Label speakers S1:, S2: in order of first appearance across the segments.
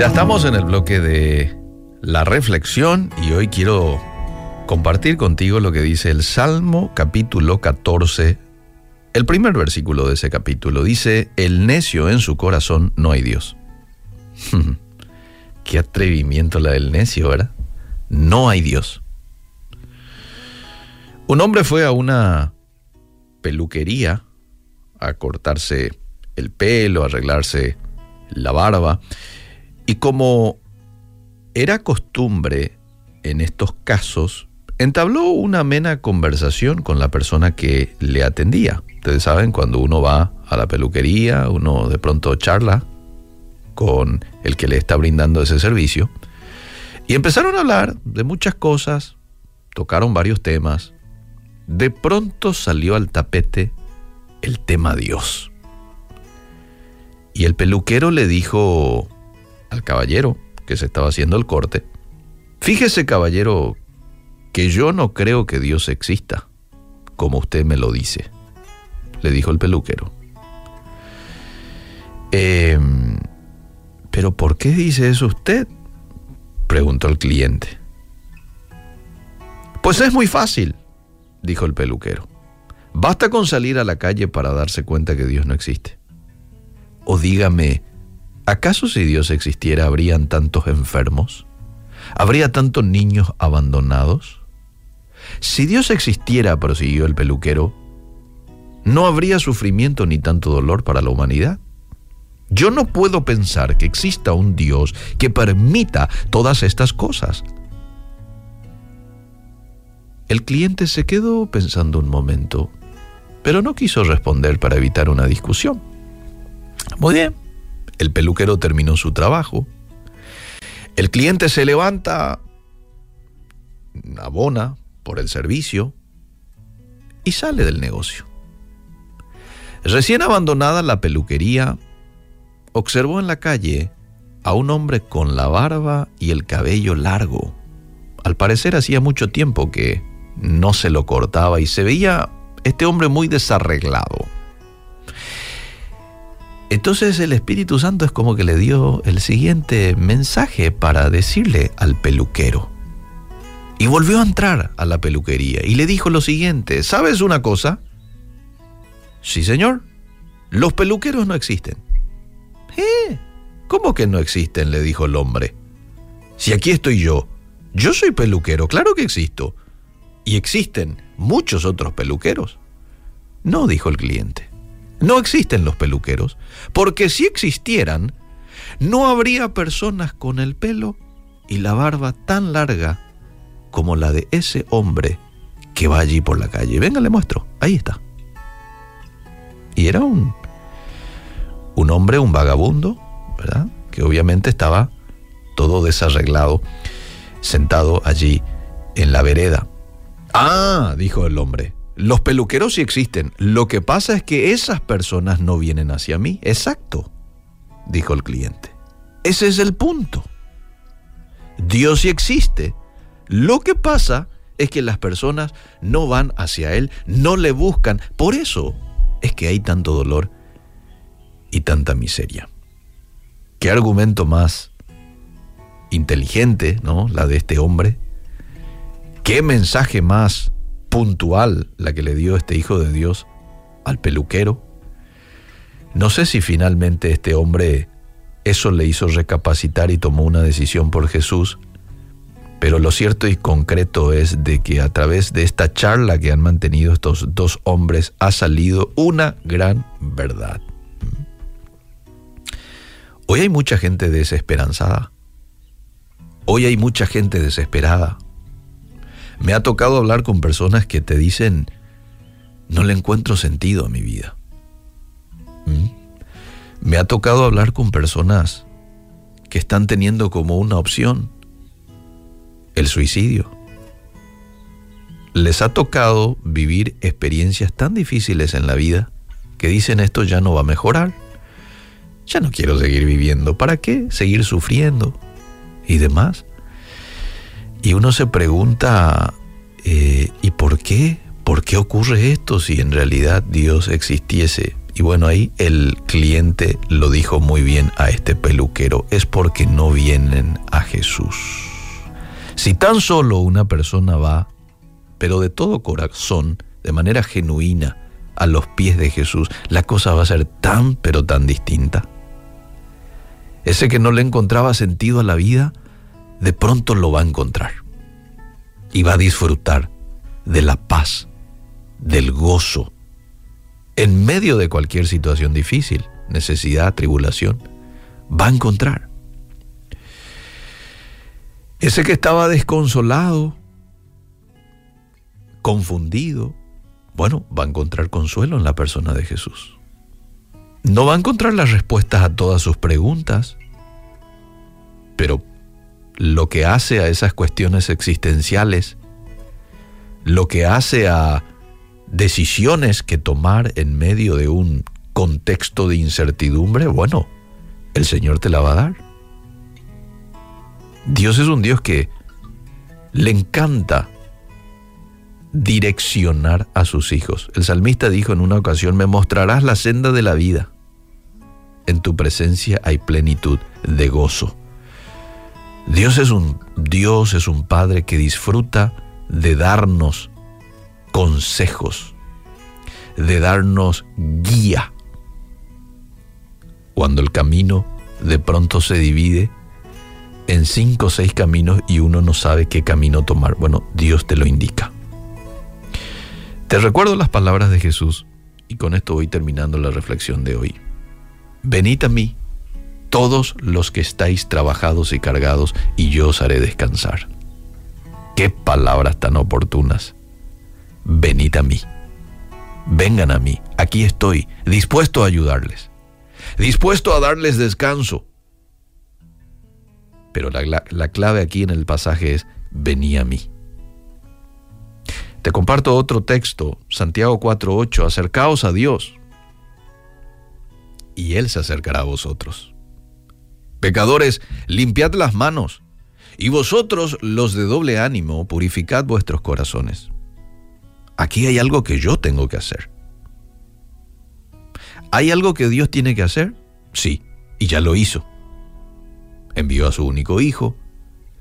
S1: Ya estamos en el bloque de la reflexión y hoy quiero compartir contigo lo que dice el Salmo capítulo 14, el primer versículo de ese capítulo. Dice, el necio en su corazón no hay Dios. Qué atrevimiento la del necio, ¿verdad? No hay Dios. Un hombre fue a una peluquería a cortarse el pelo, a arreglarse la barba. Y como era costumbre en estos casos, entabló una amena conversación con la persona que le atendía. Ustedes saben, cuando uno va a la peluquería, uno de pronto charla con el que le está brindando ese servicio. Y empezaron a hablar de muchas cosas, tocaron varios temas. De pronto salió al tapete el tema Dios. Y el peluquero le dijo al caballero que se estaba haciendo el corte, fíjese caballero que yo no creo que Dios exista, como usted me lo dice, le dijo el peluquero. Em, pero ¿por qué dice eso usted? preguntó el cliente. Pues es muy fácil, dijo el peluquero. Basta con salir a la calle para darse cuenta que Dios no existe. O dígame, ¿acaso si Dios existiera habrían tantos enfermos? ¿Habría tantos niños abandonados? Si Dios existiera, prosiguió el peluquero, no habría sufrimiento ni tanto dolor para la humanidad. Yo no puedo pensar que exista un Dios que permita todas estas cosas. El cliente se quedó pensando un momento pero no quiso responder para evitar una discusión. Muy bien, el peluquero terminó su trabajo. El cliente se levanta, abona por el servicio y sale del negocio. Recién abandonada la peluquería, observó en la calle a un hombre con la barba y el cabello largo. Al parecer hacía mucho tiempo que no se lo cortaba y se veía este hombre muy desarreglado. Entonces el Espíritu Santo es como que le dio el siguiente mensaje para decirle al peluquero. Y volvió a entrar a la peluquería y le dijo lo siguiente, ¿sabes una cosa? Sí, señor, los peluqueros no existen. ¿Eh? ¿Cómo que no existen? le dijo el hombre. Si aquí estoy yo, yo soy peluquero, claro que existo. Y existen muchos otros peluqueros. No, dijo el cliente. No existen los peluqueros, porque si existieran, no habría personas con el pelo y la barba tan larga como la de ese hombre que va allí por la calle. Venga, le muestro. Ahí está. Y era un, un hombre, un vagabundo, ¿verdad? Que obviamente estaba todo desarreglado, sentado allí en la vereda. Ah, dijo el hombre, los peluqueros sí existen. Lo que pasa es que esas personas no vienen hacia mí. Exacto, dijo el cliente. Ese es el punto. Dios sí existe. Lo que pasa es que las personas no van hacia Él, no le buscan. Por eso es que hay tanto dolor y tanta miseria. ¿Qué argumento más inteligente, ¿no? La de este hombre Qué mensaje más puntual la que le dio este hijo de Dios al peluquero. No sé si finalmente este hombre eso le hizo recapacitar y tomó una decisión por Jesús, pero lo cierto y concreto es de que a través de esta charla que han mantenido estos dos hombres ha salido una gran verdad. Hoy hay mucha gente desesperanzada. Hoy hay mucha gente desesperada me ha tocado hablar con personas que te dicen, no le encuentro sentido a mi vida. ¿Mm? Me ha tocado hablar con personas que están teniendo como una opción el suicidio. Les ha tocado vivir experiencias tan difíciles en la vida que dicen esto ya no va a mejorar. Ya no quiero seguir viviendo. ¿Para qué? Seguir sufriendo y demás. Y uno se pregunta, eh, ¿y por qué? ¿Por qué ocurre esto si en realidad Dios existiese? Y bueno, ahí el cliente lo dijo muy bien a este peluquero, es porque no vienen a Jesús. Si tan solo una persona va, pero de todo corazón, de manera genuina, a los pies de Jesús, la cosa va a ser tan, pero tan distinta. Ese que no le encontraba sentido a la vida, de pronto lo va a encontrar. Y va a disfrutar de la paz, del gozo, en medio de cualquier situación difícil, necesidad, tribulación, va a encontrar. Ese que estaba desconsolado, confundido, bueno, va a encontrar consuelo en la persona de Jesús. No va a encontrar las respuestas a todas sus preguntas, pero lo que hace a esas cuestiones existenciales, lo que hace a decisiones que tomar en medio de un contexto de incertidumbre, bueno, el Señor te la va a dar. Dios es un Dios que le encanta direccionar a sus hijos. El salmista dijo en una ocasión, me mostrarás la senda de la vida. En tu presencia hay plenitud de gozo. Dios es un Dios, es un Padre que disfruta de darnos consejos, de darnos guía. Cuando el camino de pronto se divide en cinco o seis caminos y uno no sabe qué camino tomar, bueno, Dios te lo indica. Te recuerdo las palabras de Jesús y con esto voy terminando la reflexión de hoy. Venid a mí, todos los que estáis trabajados y cargados, y yo os haré descansar. Qué palabras tan oportunas. Venid a mí. Vengan a mí, aquí estoy, dispuesto a ayudarles, dispuesto a darles descanso. Pero la, la clave aquí en el pasaje es, vení a mí. Te comparto otro texto, Santiago 4.8, acercaos a Dios y Él se acercará a vosotros. Pecadores, limpiad las manos, y vosotros los de doble ánimo, purificad vuestros corazones. Aquí hay algo que yo tengo que hacer. ¿Hay algo que Dios tiene que hacer? Sí, y ya lo hizo. Envió a su único Hijo,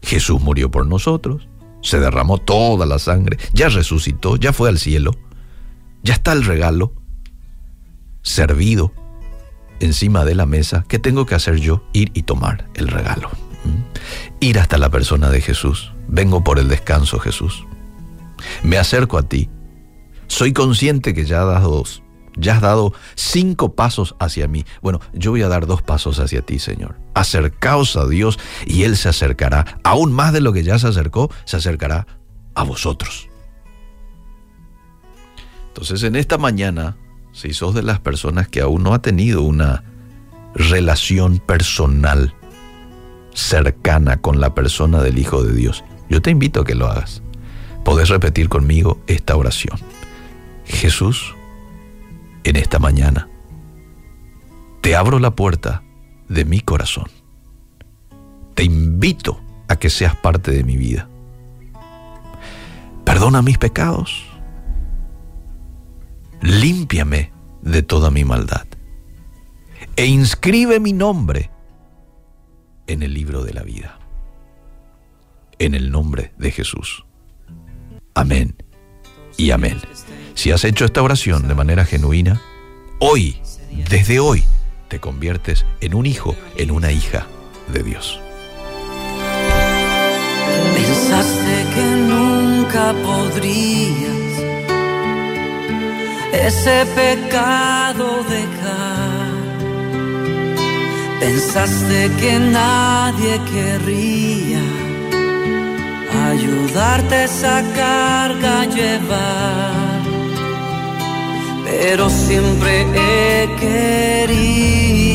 S1: Jesús murió por nosotros, se derramó toda la sangre, ya resucitó, ya fue al cielo, ya está el regalo servido encima de la mesa. ¿Qué tengo que hacer yo? Ir y tomar el regalo. ¿Mm? Ir hasta la persona de Jesús. Vengo por el descanso, Jesús. Me acerco a ti. Soy consciente que ya has dado ya has dado cinco pasos hacia mí. Bueno, yo voy a dar dos pasos hacia ti, Señor. Acercaos a Dios y Él se acercará, aún más de lo que ya se acercó, se acercará a vosotros. Entonces, en esta mañana, si sos de las personas que aún no ha tenido una relación personal cercana con la persona del Hijo de Dios, yo te invito a que lo hagas. Podés repetir conmigo esta oración. Jesús, en esta mañana. Te abro la puerta de mi corazón. Te invito a que seas parte de mi vida. Perdona mis pecados. Límpiame de toda mi maldad. E inscribe mi nombre en el libro de la vida. En el nombre de Jesús. Amén y amén. Si has hecho esta oración de manera genuina, hoy, desde hoy, te conviertes en un hijo, en una hija de Dios.
S2: Pensaste que nunca podrías ese pecado dejar. Pensaste que nadie querría ayudarte a esa carga llevar pero siempre he querido